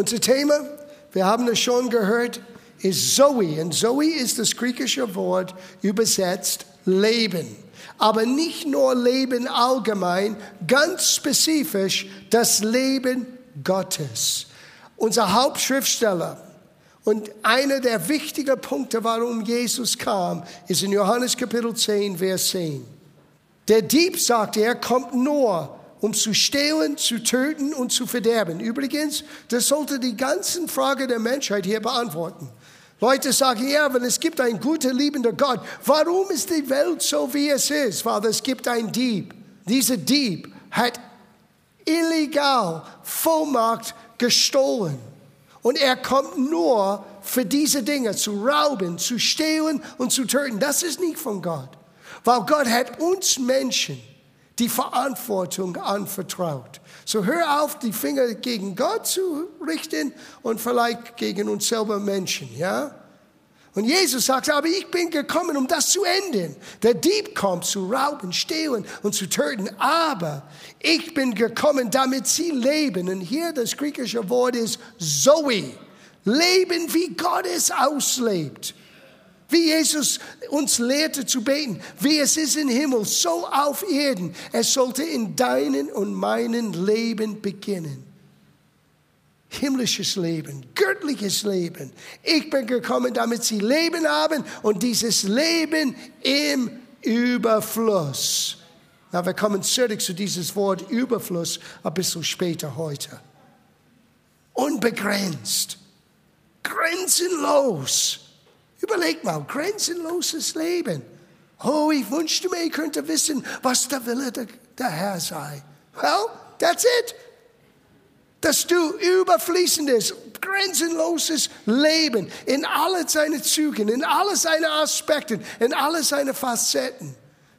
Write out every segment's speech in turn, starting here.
Unser Thema, wir haben es schon gehört, ist Zoe. Und Zoe ist das griechische Wort übersetzt Leben. Aber nicht nur Leben allgemein, ganz spezifisch das Leben Gottes. Unser Hauptschriftsteller und einer der wichtigen Punkte, warum Jesus kam, ist in Johannes Kapitel 10, Vers 10. Der Dieb, sagt er, kommt nur, um zu stehlen, zu töten und zu verderben. Übrigens, das sollte die ganzen Frage der Menschheit hier beantworten. Leute sagen, ja, wenn es gibt einen guten, liebender Gott, warum ist die Welt so, wie es ist? Weil es gibt einen Dieb. Dieser Dieb hat illegal Vollmacht gestohlen. Und er kommt nur für diese Dinge, zu rauben, zu stehlen und zu töten. Das ist nicht von Gott. Weil Gott hat uns Menschen die Verantwortung anvertraut. So hör auf, die Finger gegen Gott zu richten und vielleicht gegen uns selber Menschen, ja? Und Jesus sagt, aber ich bin gekommen, um das zu enden. Der Dieb kommt zu rauben, stehlen und zu töten, aber ich bin gekommen, damit sie leben. Und hier das griechische Wort ist Zoe. Leben, wie Gott es auslebt. Wie Jesus uns lehrte zu beten, wie es ist im Himmel, so auf Erden. Es sollte in deinem und meinem Leben beginnen. Himmlisches Leben, göttliches Leben. Ich bin gekommen, damit sie Leben haben und dieses Leben im Überfluss. Na, wir kommen zurück zu dieses Wort Überfluss ein bisschen später heute. Unbegrenzt, grenzenlos. Überleg mal, grenzenloses Leben. Oh, ich wünschte mir, ich könnte wissen, was der Wille der, der Herr sei. Well, that's it. Dass du überfließendes, grenzenloses Leben in alle seine Zügen, in alle seine Aspekte, in alle seine Facetten,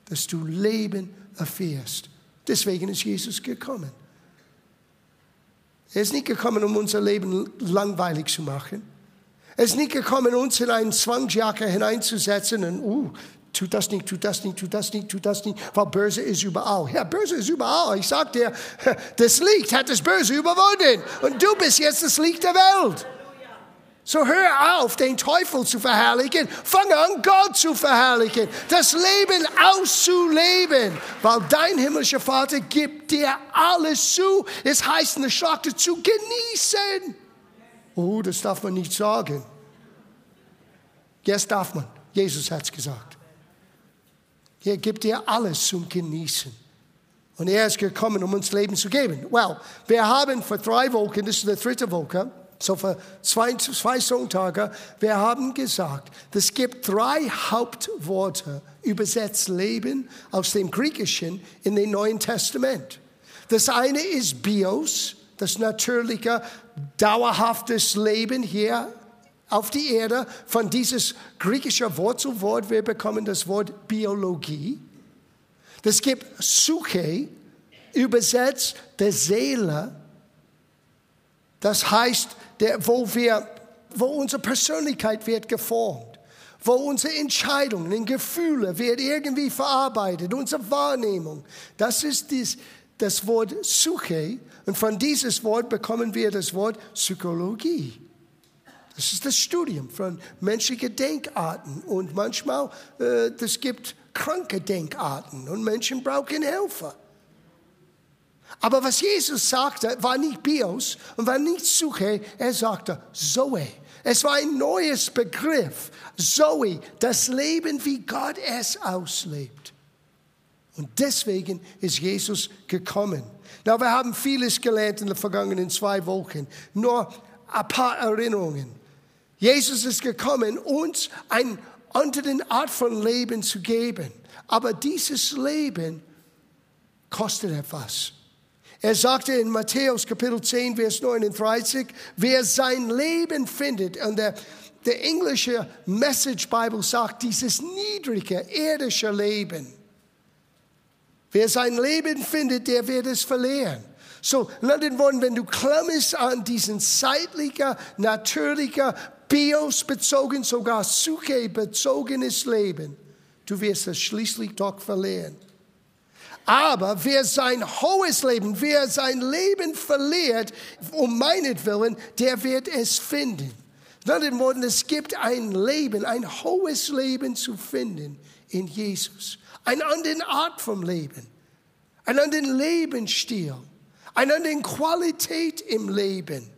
dass du Leben erfährst. Deswegen ist Jesus gekommen. Er ist nicht gekommen, um unser Leben langweilig zu machen. Er ist nicht gekommen, uns in eine Zwangsjacke hineinzusetzen und, uh, tut das nicht, tut das nicht, tut das nicht, tut das nicht, weil Böse ist überall. Ja, Böse ist überall. Ich sag dir, das Licht hat das Böse überwunden und du bist jetzt das Licht der Welt. So hör auf, den Teufel zu verherrlichen. Fange an, Gott zu verherrlichen. Das Leben auszuleben. Weil dein himmlischer Vater gibt dir alles zu. Es heißt in der Schrift zu genießen. Oh, das darf man nicht sagen. Jetzt darf man. Jesus hat es gesagt. Er gibt dir alles zum Genießen. Und er ist gekommen, um uns Leben zu geben. Well, wir haben vor drei Wochen, das ist die dritte Woche, so vor zwei, zwei Sonntage, wir haben gesagt, es gibt drei Hauptworte, übersetzt Leben aus dem Griechischen in den Neuen Testament. Das eine ist Bios, das natürliche, dauerhaftes Leben hier auf die Erde. Von dieses griechische Wort zu Wort, wir bekommen das Wort Biologie. Das gibt Psyche, übersetzt der Seele. Das heißt, der, wo, wir, wo unsere Persönlichkeit wird geformt wo unsere Entscheidungen Gefühle wird irgendwie verarbeitet, unsere Wahrnehmung. Das ist dies, das Wort Psyche und von dieses Wort bekommen wir das Wort Psychologie. Das ist das Studium von menschlichen Denkarten und manchmal äh, das gibt kranke Denkarten und Menschen brauchen Helfer. Aber was Jesus sagte, war nicht Bios und war nicht Suche, er sagte Zoe. Es war ein neues Begriff. Zoe, das Leben, wie Gott es auslebt. Und deswegen ist Jesus gekommen. Na, wir haben vieles gelernt in den vergangenen zwei Wochen. Nur ein paar Erinnerungen. Jesus ist gekommen, uns eine andere Art von Leben zu geben. Aber dieses Leben kostet etwas. Er sagte in Matthäus Kapitel 10, Vers 39, wer sein Leben findet, und der, der englische Message Bible sagt, dieses niedrige, irdische Leben. Wer sein Leben findet, der wird es verlieren. So, in anderen wenn du klammerst an diesen zeitlicher, natürlicher, bios bezogen, sogar Suche bezogenes Leben, du wirst es schließlich doch verlieren. Aber wer sein hohes Leben, wer sein Leben verliert, um meinetwillen, der wird es finden. In anderen es gibt ein Leben, ein hohes Leben zu finden in Jesus. Eine andere Art vom Leben, einen anderen Lebensstil, eine andere Qualität im Leben.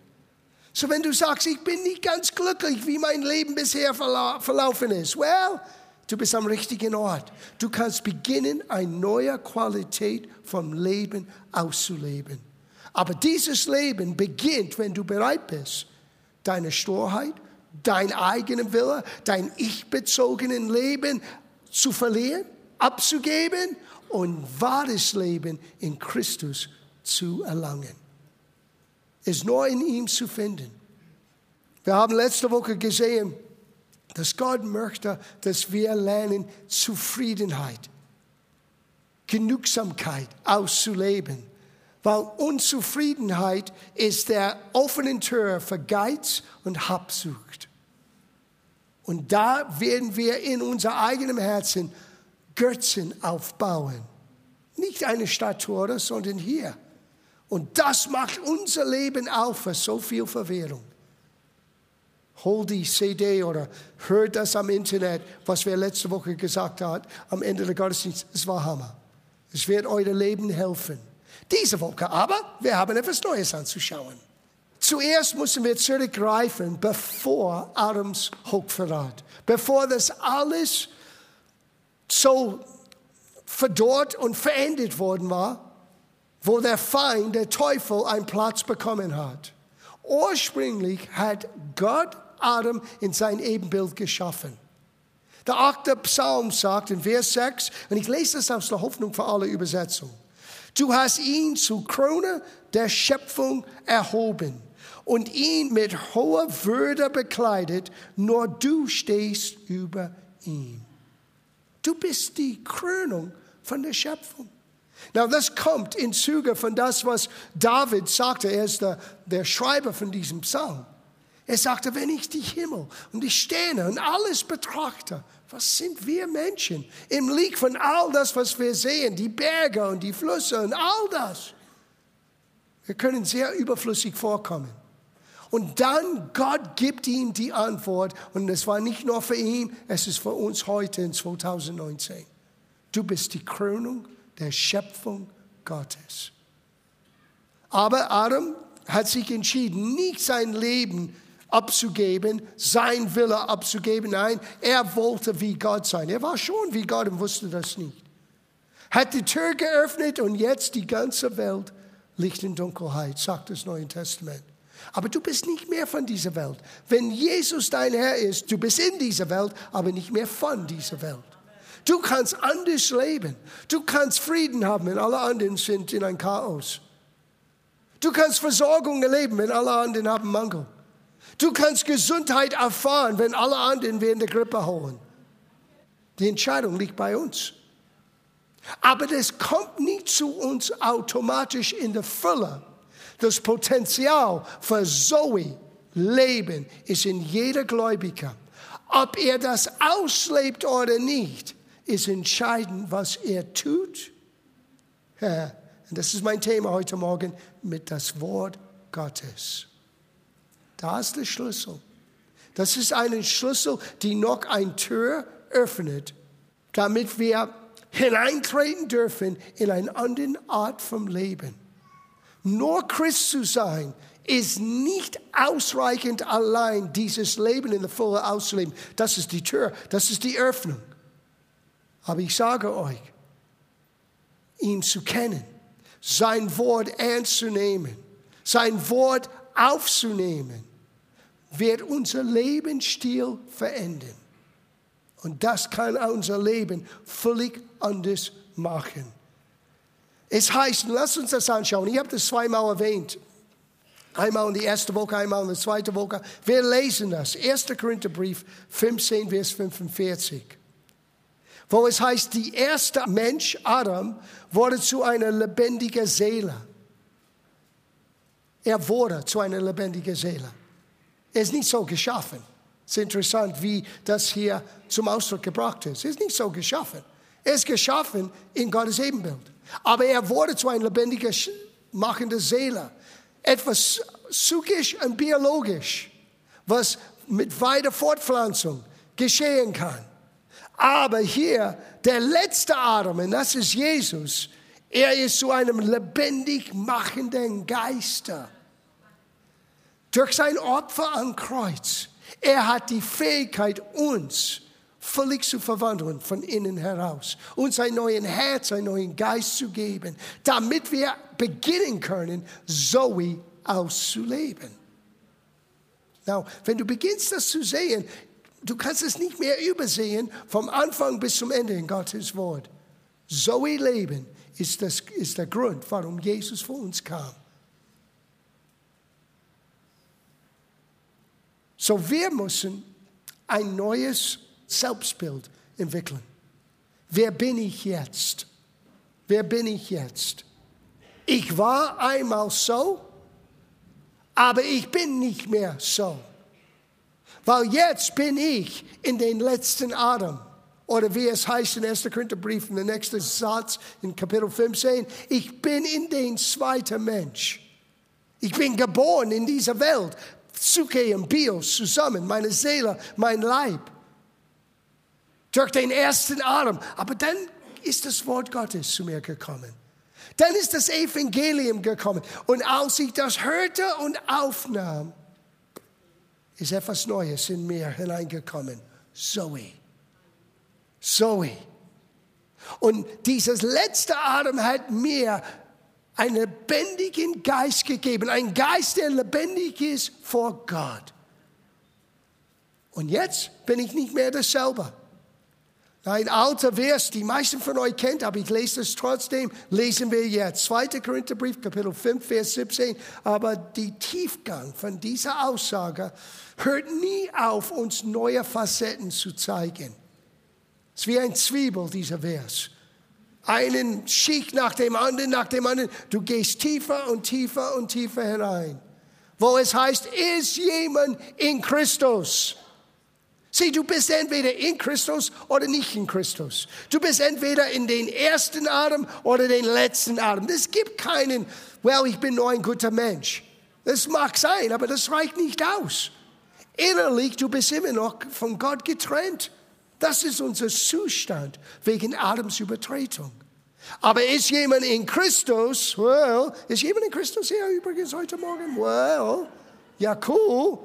So wenn du sagst, ich bin nicht ganz glücklich, wie mein Leben bisher verlaufen ist, well, Du bist am richtigen Ort. Du kannst beginnen, eine neue Qualität vom Leben auszuleben. Aber dieses Leben beginnt, wenn du bereit bist, deine Sturheit, dein eigenen Wille, dein ich-bezogenen Leben zu verlieren, abzugeben und wahres Leben in Christus zu erlangen. Ist nur in ihm zu finden. Wir haben letzte Woche gesehen, dass Gott möchte, dass wir lernen, Zufriedenheit, Genugsamkeit auszuleben. Weil Unzufriedenheit ist der offene Tür für Geiz und Habsucht. Und da werden wir in unser eigenem Herzen Götzen aufbauen. Nicht eine Statue, sondern hier. Und das macht unser Leben auf für so viel Verwirrung hol die CD oder hör das am Internet, was wir letzte Woche gesagt haben, am Ende der Gottesdienst. Es war Hammer. Es wird euer Leben helfen. Diese Woche aber, wir haben etwas Neues anzuschauen. Zuerst müssen wir zurückgreifen, bevor Adams Hochverrat, bevor das alles so verdorrt und verendet worden war, wo der Feind, der Teufel, einen Platz bekommen hat. Ursprünglich hat Gott Adam in sein Ebenbild geschaffen. Der achte Psalm sagt in Vers 6, und ich lese das aus der Hoffnung für alle Übersetzungen. Du hast ihn zu Krone der Schöpfung erhoben und ihn mit hoher Würde bekleidet, nur du stehst über ihm. Du bist die Krönung von der Schöpfung. Now, das kommt in Züge von das, was David sagte. Er ist der, der Schreiber von diesem Psalm. Er sagte, wenn ich die Himmel und die Sterne und alles betrachte, was sind wir Menschen im Licht von all das, was wir sehen, die Berge und die Flüsse und all das. Wir können sehr überflüssig vorkommen. Und dann Gott gibt ihm die Antwort und es war nicht nur für ihn, es ist für uns heute in 2019. Du bist die Krönung der Schöpfung Gottes. Aber Adam hat sich entschieden, nicht sein Leben abzugeben, sein Wille abzugeben. Nein, er wollte wie Gott sein. Er war schon wie Gott und wusste das nicht. Hat die Tür geöffnet und jetzt die ganze Welt liegt in Dunkelheit, sagt das Neue Testament. Aber du bist nicht mehr von dieser Welt. Wenn Jesus dein Herr ist, du bist in dieser Welt, aber nicht mehr von dieser Welt. Du kannst anders leben. Du kannst Frieden haben, wenn alle anderen sind in ein Chaos. Du kannst Versorgung erleben, wenn alle anderen haben Mangel. Du kannst Gesundheit erfahren, wenn alle anderen in der Grippe holen. Die Entscheidung liegt bei uns. Aber das kommt nicht zu uns automatisch in der Fülle. Das Potenzial für Zoe Leben ist in jeder Gläubiger. Ob er das auslebt oder nicht, ist entscheidend, was er tut. Und das ist mein Thema heute Morgen mit das Wort Gottes. Da ist der Schlüssel. Das ist ein Schlüssel, die noch eine Tür öffnet, damit wir hineintreten dürfen in eine andere Art vom Leben. Nur Christ zu sein, ist nicht ausreichend allein, dieses Leben in der Fülle auszuleben. Das ist die Tür, das ist die Öffnung. Aber ich sage euch, ihn zu kennen, sein Wort ernst zu nehmen, sein Wort aufzunehmen, wird unser Lebensstil verändern. Und das kann unser Leben völlig anders machen. Es heißt, lass uns das anschauen. Ich habe das zweimal erwähnt. Einmal in die erste Woche, einmal in die zweite Woche. Wir lesen das. 1. Korintherbrief 15, Vers 45. Wo es heißt, die erste Mensch, Adam, wurde zu einer lebendigen Seele. Er wurde zu einer lebendigen Seele. Er ist nicht so geschaffen. Es ist interessant, wie das hier zum Ausdruck gebracht ist. Er ist nicht so geschaffen. Er ist geschaffen in Gottes Ebenbild. Aber er wurde zu einer lebendiger, machenden Seele. Etwas psychisch und biologisch, was mit weiter Fortpflanzung geschehen kann. Aber hier, der letzte Atem, und das ist Jesus, er ist zu einem lebendig machenden Geister. Durch sein Opfer am Kreuz. Er hat die Fähigkeit, uns völlig zu verwandeln von innen heraus. Uns ein neues Herz, einen neuen Geist zu geben, damit wir beginnen können, Zoe auszuleben. Now, wenn du beginnst, das zu sehen, du kannst es nicht mehr übersehen vom Anfang bis zum Ende in Gottes Wort. Zoe Leben ist, das, ist der Grund, warum Jesus vor uns kam. So wir müssen ein neues Selbstbild entwickeln. Wer bin ich jetzt? Wer bin ich jetzt? Ich war einmal so, aber ich bin nicht mehr so. Weil jetzt bin ich in den letzten Atem. Oder wie es heißt in 1. Korintherbrief, in der nächsten Satz in Kapitel 15, ich bin in den zweiten Mensch. Ich bin geboren in dieser Welt. Psyche und Bios zusammen, meine Seele, mein Leib. Durch den ersten Atem. Aber dann ist das Wort Gottes zu mir gekommen. Dann ist das Evangelium gekommen. Und als ich das hörte und aufnahm, ist etwas Neues in mir hineingekommen. Zoe. Zoe. Und dieses letzte Atem hat mir einen lebendigen Geist gegeben, ein Geist, der lebendig ist vor Gott. Und jetzt bin ich nicht mehr dasselbe. Ein alter Vers, die meisten von euch kennt, aber ich lese es trotzdem, lesen wir jetzt. 2. Korintherbrief, Kapitel 5, Vers 17. Aber die Tiefgang von dieser Aussage hört nie auf, uns neue Facetten zu zeigen. Es ist wie ein Zwiebel, dieser Vers. Einen Schicht nach dem anderen, nach dem anderen. Du gehst tiefer und tiefer und tiefer hinein. Wo es heißt, ist jemand in Christus? Sieh, du bist entweder in Christus oder nicht in Christus. Du bist entweder in den ersten Atem oder den letzten Atem. Es gibt keinen, well, ich bin nur ein guter Mensch. Das mag sein, aber das reicht nicht aus. Innerlich, du bist immer noch von Gott getrennt. Das ist unser Zustand wegen Adamsübertretung. Aber ist jemand in Christus? Well, ist jemand in Christus hier übrigens heute Morgen? Well, ja cool.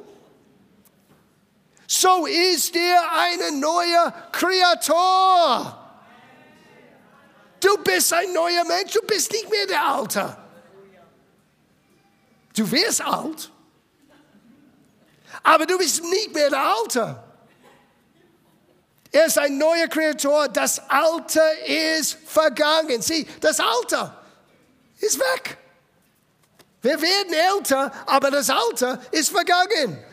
So ist er eine neue Kreator. Du bist ein neuer Mensch, du bist nicht mehr der Alte. Du wirst alt, aber du bist nicht mehr der Alte. Er ist ein neuer Kreator. Das Alte ist vergangen. Sieh, das Alte ist weg. Wir werden älter, aber das Alte ist vergangen.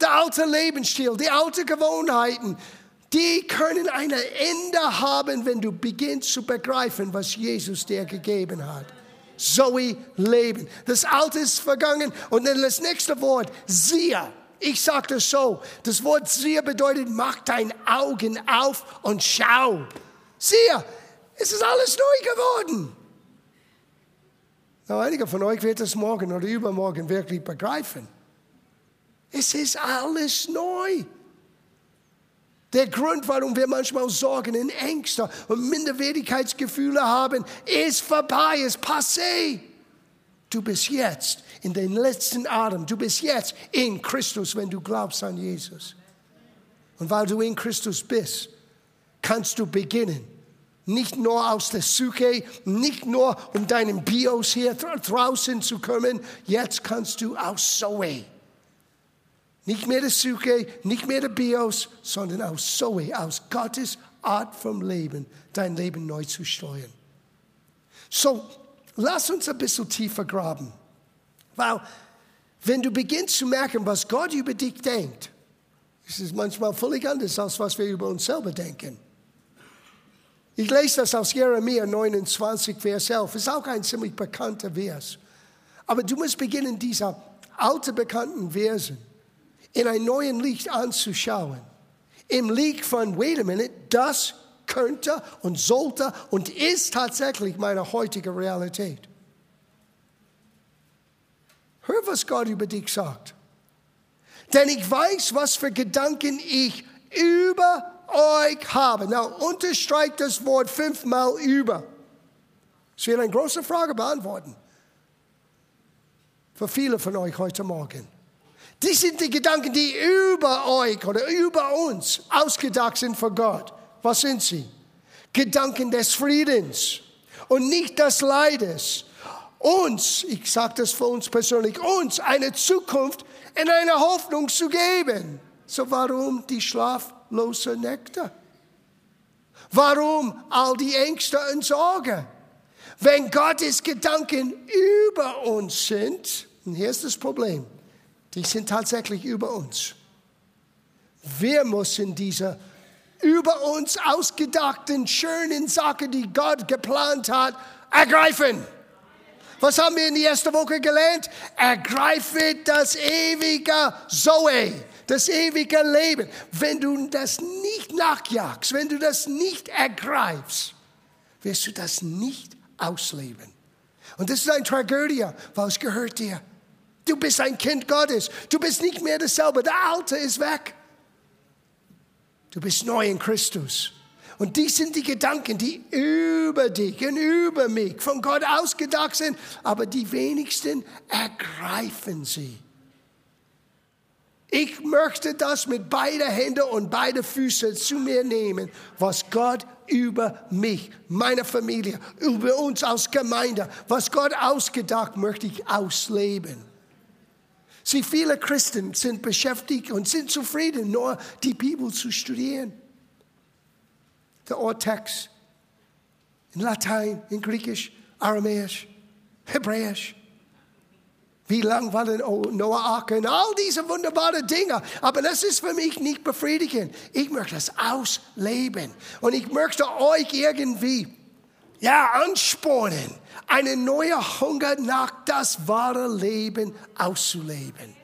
Der alte Lebensstil, die alten Gewohnheiten, die können ein Ende haben, wenn du beginnst zu begreifen, was Jesus dir gegeben hat. Zoe Leben. Das Alte ist vergangen. Und dann das nächste Wort, siehe. Ich sage das so. Das Wort siehe bedeutet, mach deine Augen auf und schau. Siehe, es ist alles neu geworden. Na, einige von euch wird das morgen oder übermorgen wirklich begreifen. Es ist alles neu. Der Grund, warum wir manchmal Sorgen und Ängste und Minderwertigkeitsgefühle haben, ist vorbei, ist passé. Du bist jetzt in den letzten Atem. Du bist jetzt in Christus, wenn du glaubst an Jesus. Und weil du in Christus bist, kannst du beginnen. Nicht nur aus der Psyche, nicht nur um deinen Bios hier draußen zu kommen. Jetzt kannst du aus Zoe nicht mehr der Suche, nicht mehr der Bios, sondern aus Zoe, aus Gottes Art vom Leben, dein Leben neu zu steuern. So, lass uns ein bisschen tiefer graben. Weil, wenn du beginnst zu merken, was Gott über dich denkt, ist es manchmal völlig anders, als was wir über uns selber denken. Ich lese das aus Jeremia 29, Vers 11. Es ist auch ein ziemlich bekannter Vers. Aber du musst beginnen, diese alten bekannten Versen in ein neues Licht anzuschauen. Im Licht von, wait a minute, das könnte und sollte und ist tatsächlich meine heutige Realität. Hör, was Gott über dich sagt. Denn ich weiß, was für Gedanken ich über euch habe. Na, unterstreicht das Wort fünfmal über. Ich will eine große Frage beantworten. Für viele von euch heute Morgen. Die sind die Gedanken, die über euch oder über uns ausgedacht sind von Gott. Was sind sie? Gedanken des Friedens und nicht des Leides. Uns, ich sage das für uns persönlich, uns eine Zukunft in eine Hoffnung zu geben. So warum die schlaflose Nächte? Warum all die Ängste und Sorge? Wenn Gottes Gedanken über uns sind, und hier ist das Problem, die sind tatsächlich über uns. Wir müssen diese über uns ausgedachten, schönen Sachen, die Gott geplant hat, ergreifen. Was haben wir in der ersten Woche gelernt? Ergreife das ewige Zoe, das ewige Leben. Wenn du das nicht nachjagst, wenn du das nicht ergreifst, wirst du das nicht ausleben. Und das ist eine Tragödie, weil es gehört dir. Du bist ein Kind Gottes. Du bist nicht mehr dasselbe. Der Alte ist weg. Du bist neu in Christus. Und dies sind die Gedanken, die über dich und über mich von Gott ausgedacht sind, aber die wenigsten ergreifen sie. Ich möchte das mit beiden Händen und beiden Füßen zu mir nehmen, was Gott über mich, meine Familie, über uns als Gemeinde, was Gott ausgedacht, möchte ich ausleben. Sie, viele Christen sind beschäftigt und sind zufrieden, nur die Bibel zu studieren der Urtext in Latein, in Griechisch, Aramäisch, Hebräisch. Wie lang war denn Noah Arke all diese wunderbaren Dinge. Aber das ist für mich nicht befriedigend. Ich möchte das ausleben. Und ich möchte euch irgendwie, ja, anspornen, eine neue Hunger nach das wahre Leben auszuleben.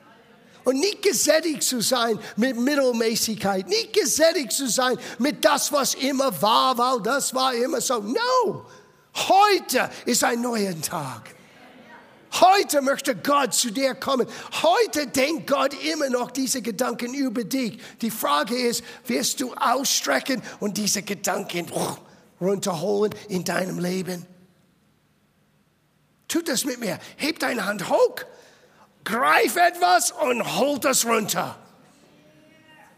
Und nicht gesättigt zu sein mit Mittelmäßigkeit, nicht gesättigt zu sein mit das, was immer war, weil das war immer so. No, heute ist ein neuer Tag. Heute möchte Gott zu dir kommen. Heute denkt Gott immer noch diese Gedanken über dich. Die Frage ist, wirst du ausstrecken und diese Gedanken runterholen in deinem Leben? Tut das mit mir. Heb deine Hand hoch greif etwas und holt es runter.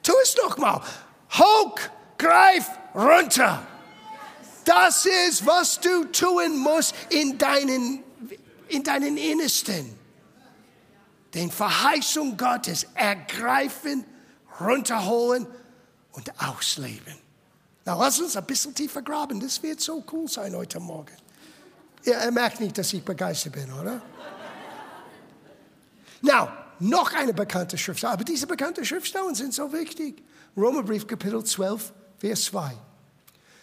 Tu es nochmal. Hoch, greif runter. Das ist, was du tun musst in deinen, in deinen Innersten. Den Verheißung Gottes ergreifen, runterholen und ausleben. Na, lass uns ein bisschen tiefer graben. Das wird so cool sein heute Morgen. Ihr merkt nicht, dass ich begeistert bin, oder? Now, noch eine bekannte Schriftstelle, aber diese bekannten Schriftstellen sind so wichtig. Römerbrief Kapitel 12, Vers 2.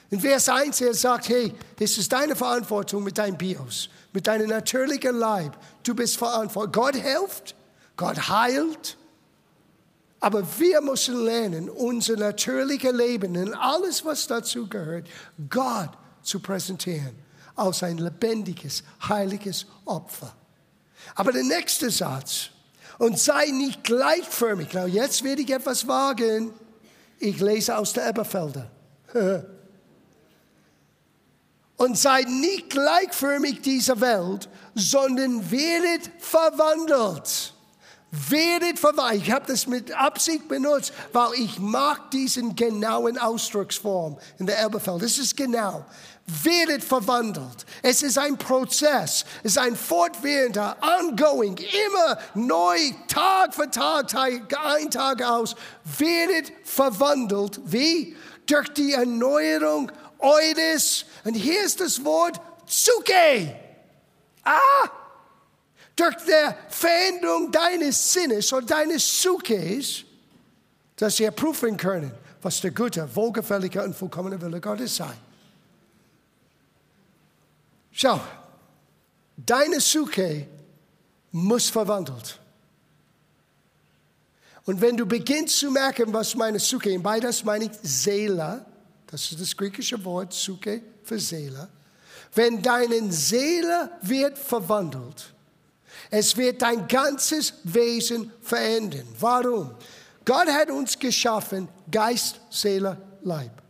In Vers 1, er sagt, hey, das ist deine Verantwortung mit deinem Bios, mit deinem natürlichen Leib. Du bist verantwortlich. Gott hilft, Gott heilt, aber wir müssen lernen, unser natürliches Leben und alles, was dazu gehört, Gott zu präsentieren als ein lebendiges, heiliges Opfer. Aber der nächste Satz, und sei nicht gleichförmig. Now, jetzt werde ich etwas wagen. Ich lese aus der Eberfelder. und seid nicht gleichförmig dieser Welt, sondern werdet verwandelt. Werdet verwandelt. Ich habe das mit Absicht benutzt, weil ich mag diesen genauen Ausdrucksform in der Elberfeld. Das ist genau werdet verwandelt. Es ist ein Prozess, es ist ein fortwährender, ongoing, immer neu, Tag für Tag, Tag ein Tag aus, werdet verwandelt. Wie? Durch die Erneuerung eures, und hier ist das Wort Zuke. Ah! Durch die Veränderung deines Sinnes oder deines Zukes, dass ihr prüfen können, was der gute, wohlgefällige und vollkommene Wille Gottes sei. Schau, deine Suche muss verwandelt. Und wenn du beginnst zu merken, was meine Suche, in beides meine ich Seele, das ist das griechische Wort Suke für Seele, wenn deine Seele wird verwandelt, es wird dein ganzes Wesen verändern. Warum? Gott hat uns geschaffen, Geist, Seele, Leib.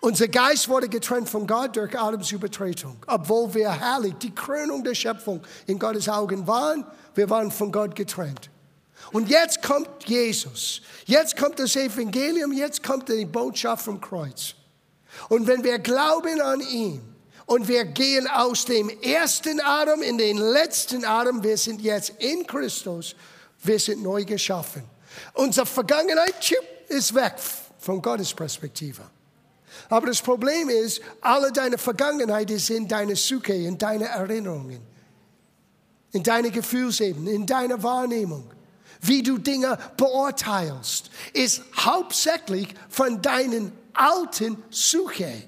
Unser Geist wurde getrennt von Gott durch Adams Übertretung. Obwohl wir herrlich die Krönung der Schöpfung in Gottes Augen waren, wir waren von Gott getrennt. Und jetzt kommt Jesus. Jetzt kommt das Evangelium, jetzt kommt die Botschaft vom Kreuz. Und wenn wir glauben an ihn und wir gehen aus dem ersten Adam in den letzten Adam, wir sind jetzt in Christus, wir sind neu geschaffen. Unsere Vergangenheit ist weg von Gottes Perspektive. Aber das Problem ist, alle deine Vergangenheit ist in deiner Suche, in deine Erinnerungen, in deine Gefühlsebene, in deiner Wahrnehmung. Wie du Dinge beurteilst, ist hauptsächlich von deinen alten Suche,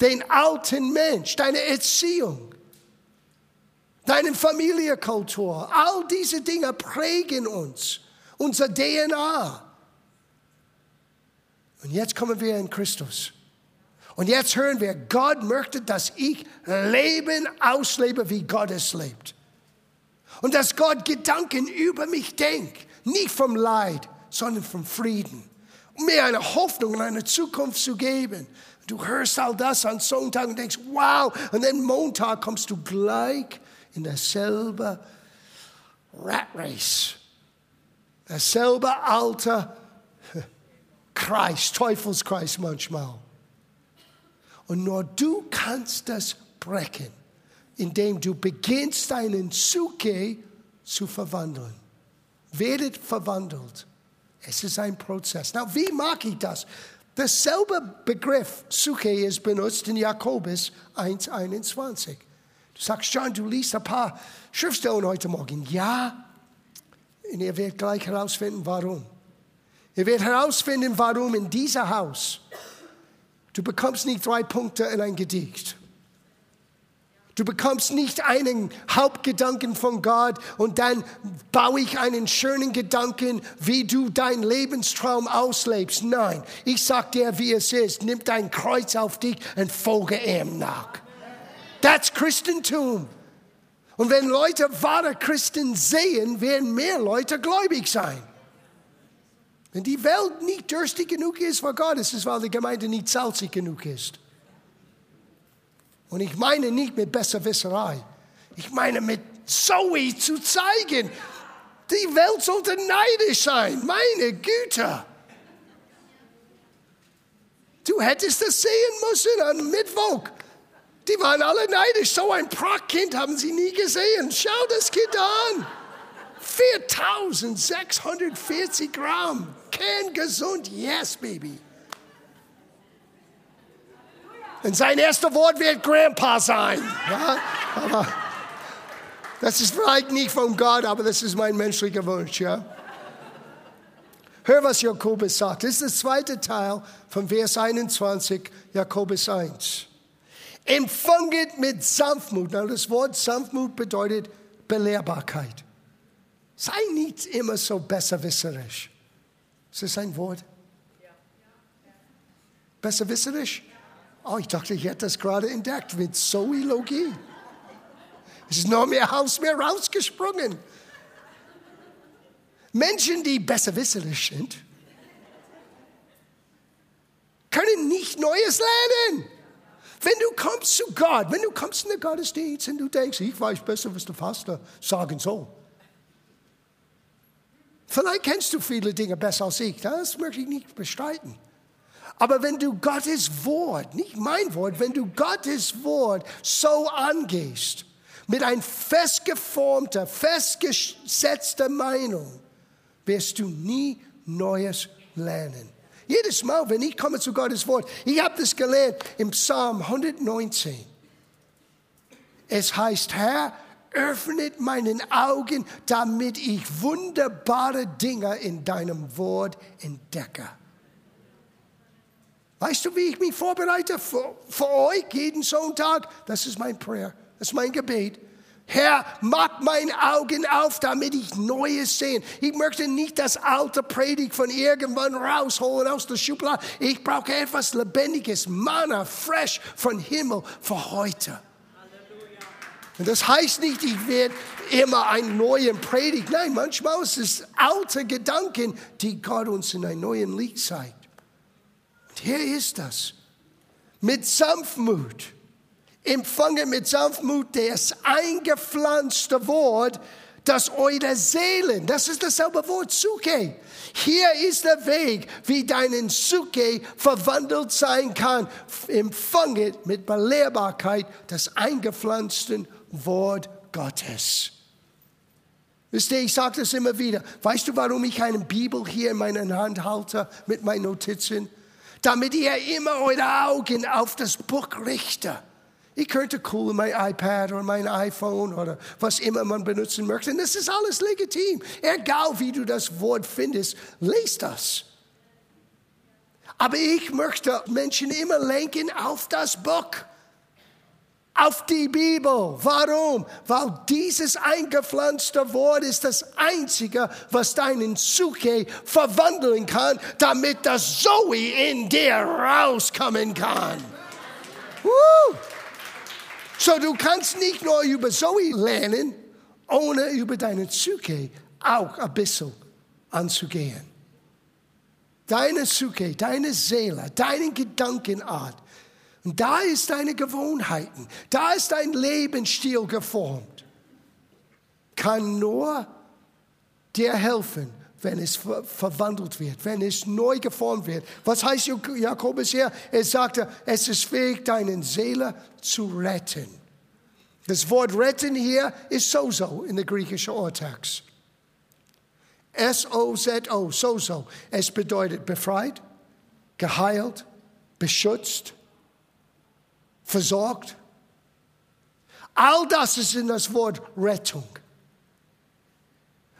den alten Mensch, deine Erziehung, deine Familienkultur. All diese Dinge prägen uns, unser DNA. Und jetzt kommen wir in Christus. Und jetzt hören wir, Gott möchte, dass ich Leben auslebe, wie Gott es lebt. Und dass Gott Gedanken über mich denkt, nicht vom Leid, sondern vom Frieden. Um mir eine Hoffnung und eine Zukunft zu geben. Du hörst all das an Sonntag und denkst, wow, und dann Montag kommst du gleich in dasselbe Rat Race. Dasselbe alte Kreis, Teufelskreis manchmal. Und nur du kannst das brechen, indem du beginnst, deinen Suke zu verwandeln. Werdet verwandelt. Es ist ein Prozess. Na, wie mag ich das? Dasselbe Begriff Suche ist benutzt in Jakobus 1,21. Du sagst, John, du liest ein paar Schriftstellen heute Morgen. Ja, und ihr werdet gleich herausfinden, warum. Ihr werdet herausfinden, warum in diesem Haus Du bekommst nicht drei Punkte in ein Gedicht. Du bekommst nicht einen Hauptgedanken von Gott und dann baue ich einen schönen Gedanken, wie du deinen Lebenstraum auslebst. Nein, ich sag dir, wie es ist. Nimm dein Kreuz auf dich und folge ihm nach. That's Christentum. Und wenn Leute wahre Christen sehen, werden mehr Leute gläubig sein. Wenn die Welt nicht durstig genug ist vor Gott, ist es, weil die Gemeinde nicht salzig genug ist. Und ich meine nicht mit Besserwisserei. Ich meine mit Zoe zu zeigen, die Welt sollte neidisch sein. Meine Güte. Du hättest das sehen müssen am Mittwoch. Die waren alle neidisch. So ein Prachtkind haben sie nie gesehen. Schau das Kind an. 4640 Gramm. Kerngesund. Yes, baby. Und sein erstes Wort wird Grandpa sein. Ja? Aber das ist vielleicht nicht von Gott, aber das ist mein menschlicher Wunsch. Ja? Hör, was Jakobus sagt. Das ist der zweite Teil von Vers 21, Jakobus 1. Empfanget mit Sanftmut. Na, das Wort Sanftmut bedeutet Belehrbarkeit. Sei nicht immer so besserwisserisch. Ist das ein Wort? Besserwisserisch? Oh, ich dachte, ich hätte das gerade entdeckt mit Zoologie. Es ist noch mehr aus mir rausgesprungen. Menschen, die besserwisserisch sind, können nicht Neues lernen. Wenn du kommst zu Gott, wenn du kommst in den Gottesdienst und du denkst, ich weiß besser, was der Pastor sagen soll. Vielleicht kennst du viele Dinge besser als ich, das möchte ich nicht bestreiten. Aber wenn du Gottes Wort, nicht mein Wort, wenn du Gottes Wort so angehst, mit einer festgeformter, festgesetzter Meinung, wirst du nie Neues lernen. Jedes Mal, wenn ich komme zu Gottes Wort, ich habe das gelernt im Psalm 119. Es heißt, Herr, öffnet meinen Augen, damit ich wunderbare Dinge in deinem Wort entdecke. Weißt du, wie ich mich vorbereite für, für euch jeden Sonntag? Das ist mein Prayer, das ist mein Gebet. Herr, mach meine Augen auf, damit ich Neues sehe. Ich möchte nicht das alte Predigt von irgendwann rausholen aus der Schublade. Ich brauche etwas Lebendiges, Manna, fresh von Himmel für heute. Und das heißt nicht, ich werde immer einen neuen Predigt. Nein, manchmal ist es alte Gedanken, die Gott uns in einem neuen Licht zeigt. Und hier ist das. Mit Sanftmut empfange mit Sanftmut das eingepflanzte Wort, das eure Seelen, das ist dasselbe Wort, Suke. Hier ist der Weg, wie deinen Suke verwandelt sein kann. Empfange mit Belehrbarkeit das eingepflanzte Wort Gottes. Wisst ihr, ich sage das immer wieder. Weißt du, warum ich eine Bibel hier in meiner Hand halte mit meinen Notizen? Damit ihr immer eure Augen auf das Buch richtet. Ich könnte cool mein iPad oder mein iPhone oder was immer man benutzen möchte. Und das ist alles legitim. Egal wie du das Wort findest, lest das. Aber ich möchte Menschen immer lenken auf das Buch, auf die Bibel. Warum? Weil dieses eingepflanzte Wort ist das einzige, was deinen Suche verwandeln kann, damit das Zoe in dir rauskommen kann. Woo! So, du kannst nicht nur über Zoe lernen, ohne über deine Psyche auch ein bisschen anzugehen. Deine Psyche, deine Seele, deine Gedankenart. Und da ist deine Gewohnheiten, da ist dein Lebensstil geformt. Kann nur dir helfen, wenn es verwandelt wird, wenn es neu geformt wird. Was heißt Jakobus hier? Er sagte, es ist fähig, deine Seele zu retten. Das Wort retten hier ist sozo in der griechischen Urtext. S-O-Z-O, sozo. Es bedeutet befreit, geheilt, beschützt, versorgt. All das ist in das Wort Rettung.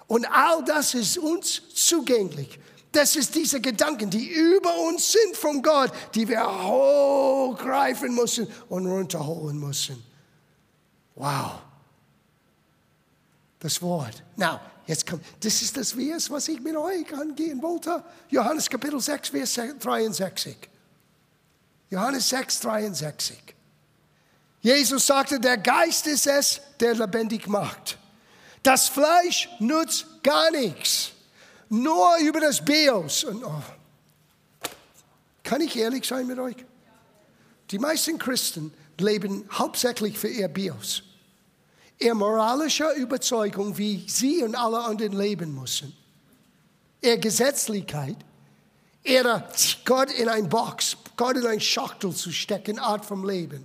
Und all das ist uns zugänglich. Das ist diese Gedanken, die über uns sind von Gott, die wir hochgreifen müssen und runterholen müssen. Wow. Das Wort. Now, jetzt kommt, das ist das Vers, was ich mit euch angehen wollte. Johannes Kapitel 6, Vers 63. Johannes 6, 63. Jesus sagte, der Geist ist es, der lebendig macht. Das Fleisch nutzt gar nichts. Nur über das Bios. Und, oh, kann ich ehrlich sein mit euch? Die meisten Christen leben hauptsächlich für ihr Bios. Ihr moralische Überzeugung, wie sie und alle anderen leben müssen. Ihre Gesetzlichkeit, ihre Gott in ein Box, Gott in ein Schachtel zu stecken, Art vom Leben.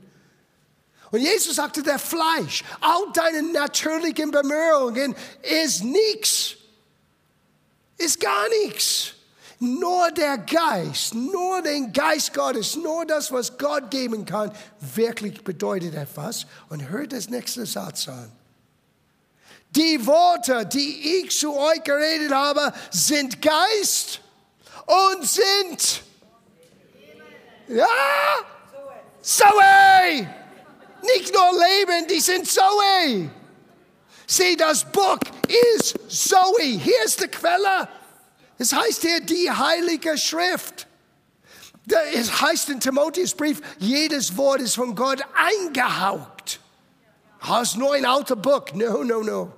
Und Jesus sagte, der Fleisch, all deine natürlichen Bemühungen ist nichts. Ist gar nichts. Nur der Geist, nur den Geist Gottes, nur das, was Gott geben kann, wirklich bedeutet etwas. Und hört das nächste Satz an. Die Worte, die ich zu euch geredet habe, sind Geist und sind. Ja? Zoe! Nicht nur Leben, die sind Zoe. Sieh, das Buch ist Zoe. Hier ist die Quelle. Es heißt hier die Heilige Schrift. Es heißt in Timotheus Brief, jedes Wort ist von Gott eingehaucht. Das ist nur ein alter Buch. No, no, no.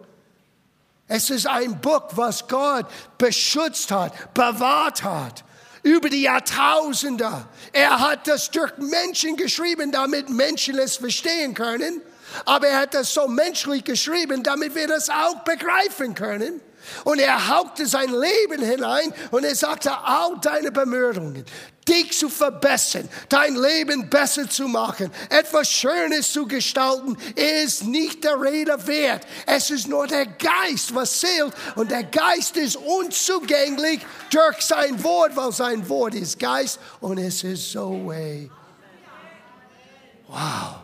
Es ist ein Buch, was Gott beschützt hat, bewahrt hat über die Jahrtausende. Er hat das durch Menschen geschrieben, damit Menschen es verstehen können. Aber er hat das so menschlich geschrieben, damit wir das auch begreifen können. Und er hauchte sein Leben hinein und er sagte, all deine Bemühungen, dich zu verbessern, dein Leben besser zu machen, etwas Schönes zu gestalten, ist nicht der Rede wert. Es ist nur der Geist, was zählt. Und der Geist ist unzugänglich durch sein Wort, weil sein Wort ist Geist und es ist so way. Wow.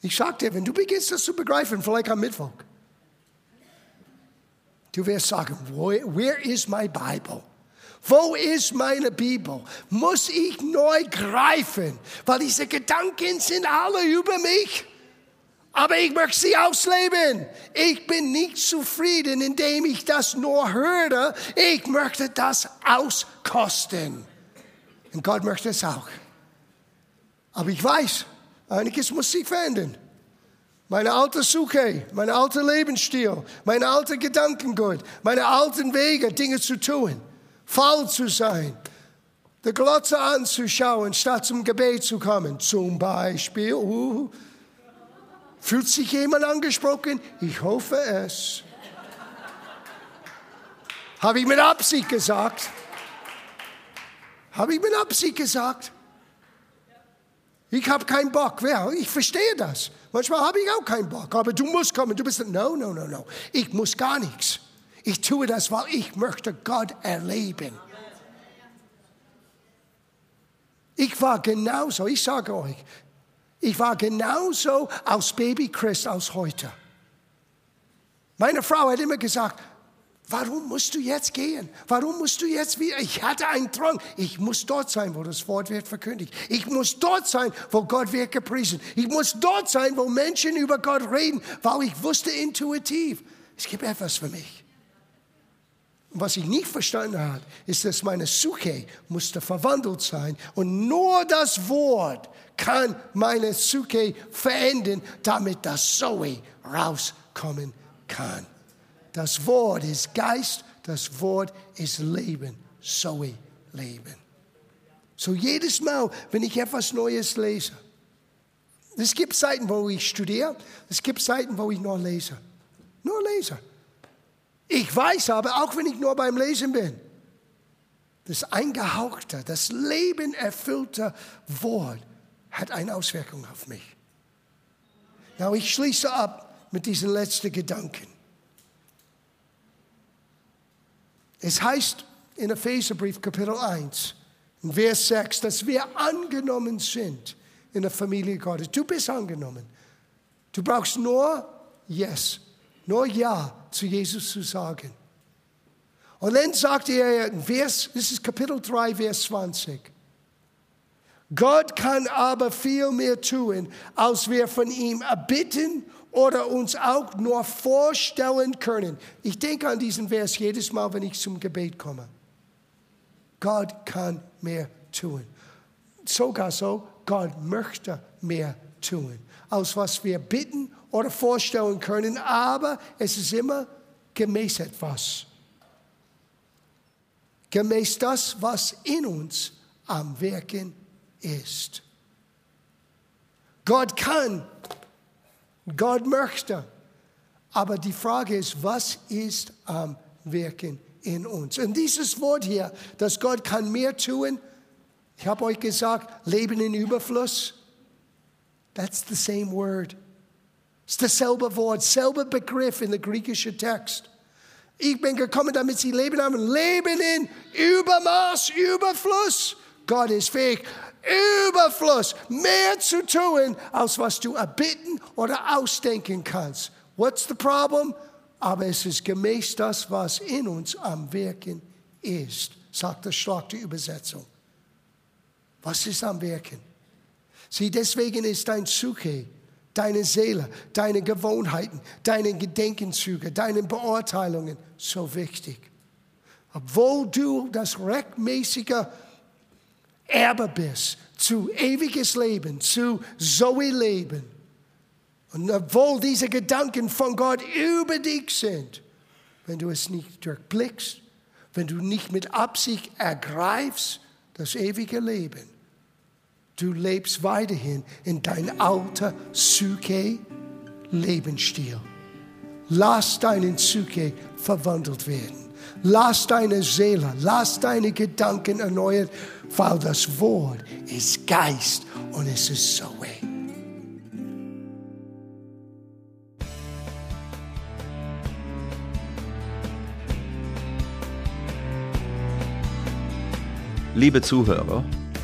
Ich sag dir, wenn du beginnst das zu begreifen, vielleicht am Mittwoch, Du wirst sagen, where is my Bible? Wo ist meine Bibel? Muss ich neu greifen? Weil diese Gedanken sind alle über mich. Aber ich möchte sie ausleben. Ich bin nicht zufrieden, indem ich das nur höre. Ich möchte das auskosten. Und Gott möchte es auch. Aber ich weiß, einiges muss sich verändern. Meine alte Suche, mein alter Lebensstil, meine alte Gedankengut, meine alten Wege, Dinge zu tun, faul zu sein, der Glotze anzuschauen, statt zum Gebet zu kommen. Zum Beispiel, uh, fühlt sich jemand angesprochen? Ich hoffe es. Habe ich mit Absicht gesagt? Habe ich mit Absicht gesagt? Ich habe keinen Bock. Ja, ich verstehe das. Manchmal habe ich auch keinen Bock. Aber du musst kommen. Du bist, no, no, no, no. Ich muss gar nichts. Ich tue das, weil ich möchte Gott erleben. Ich war genauso, ich sage euch, ich war genauso als Baby Christ als heute. Meine Frau hat immer gesagt, warum musst du jetzt gehen? Warum musst du jetzt wieder? Ich hatte einen Drang. Ich muss dort sein, wo das Wort wird verkündigt. Ich muss dort sein, wo Gott wird gepriesen. Ich muss dort sein, wo Menschen über Gott reden, weil ich wusste intuitiv, es gibt etwas für mich. Was ich nicht verstanden habe, ist, dass meine Suche musste verwandelt sein. Und nur das Wort kann meine Suche verändern, damit das Zoe rauskommen kann. Das Wort ist Geist, das Wort ist Leben. Zoe, Leben. So jedes Mal, wenn ich etwas Neues lese, es gibt Zeiten, wo ich studiere, es gibt Zeiten, wo ich nur lese. Nur lese. Ich weiß aber, auch wenn ich nur beim Lesen bin, das eingehauchte, das Leben erfüllte Wort hat eine Auswirkung auf mich. Now, ich schließe ab mit diesen letzten Gedanken. Es heißt in Epheserbrief Kapitel 1, in Vers 6, dass wir angenommen sind in der Familie Gottes. Du bist angenommen. Du brauchst nur Yes, nur Ja zu Jesus zu sagen. Und dann sagt er Vers, das ist Kapitel 3, Vers 20. Gott kann aber viel mehr tun, als wir von ihm erbitten oder uns auch nur vorstellen können. Ich denke an diesen Vers jedes Mal, wenn ich zum Gebet komme. Gott kann mehr tun. Sogar so, Gott möchte mehr tun, als was wir bitten oder vorstellen können, aber es ist immer gemäß etwas. Gemäß das, was in uns am Wirken ist. Gott kann, Gott möchte, aber die Frage ist, was ist am Wirken in uns? Und dieses Wort hier, dass Gott kann mehr tun, ich habe euch gesagt, Leben in Überfluss, that's the same word. Ist dasselbe Wort, selber Begriff in der griechischen Text. Ich bin gekommen, damit sie Leben haben. Leben in Übermaß, Überfluss. Gott ist fähig, Überfluss, mehr zu tun, als was du erbitten oder ausdenken kannst. What's the problem? Aber es ist gemäß das, was in uns am Wirken ist, sagt der Schlag der Übersetzung. Was ist am Wirken? Sieh, deswegen ist dein Suche deine Seele, deine Gewohnheiten, deine Gedenkenzüge, deine Beurteilungen so wichtig. Obwohl du das rechtmäßige Erbe bist zu ewiges Leben, zu Zoe-Leben. Und obwohl diese Gedanken von Gott über dich sind, wenn du es nicht durchblickst, wenn du nicht mit Absicht ergreifst, das ewige Leben, Du lebst weiterhin in dein alter Psyche-Lebensstil. Lass deinen Psyche verwandelt werden. Lass deine Seele, lass deine Gedanken erneuert, weil das Wort ist Geist und es ist so. Liebe Zuhörer,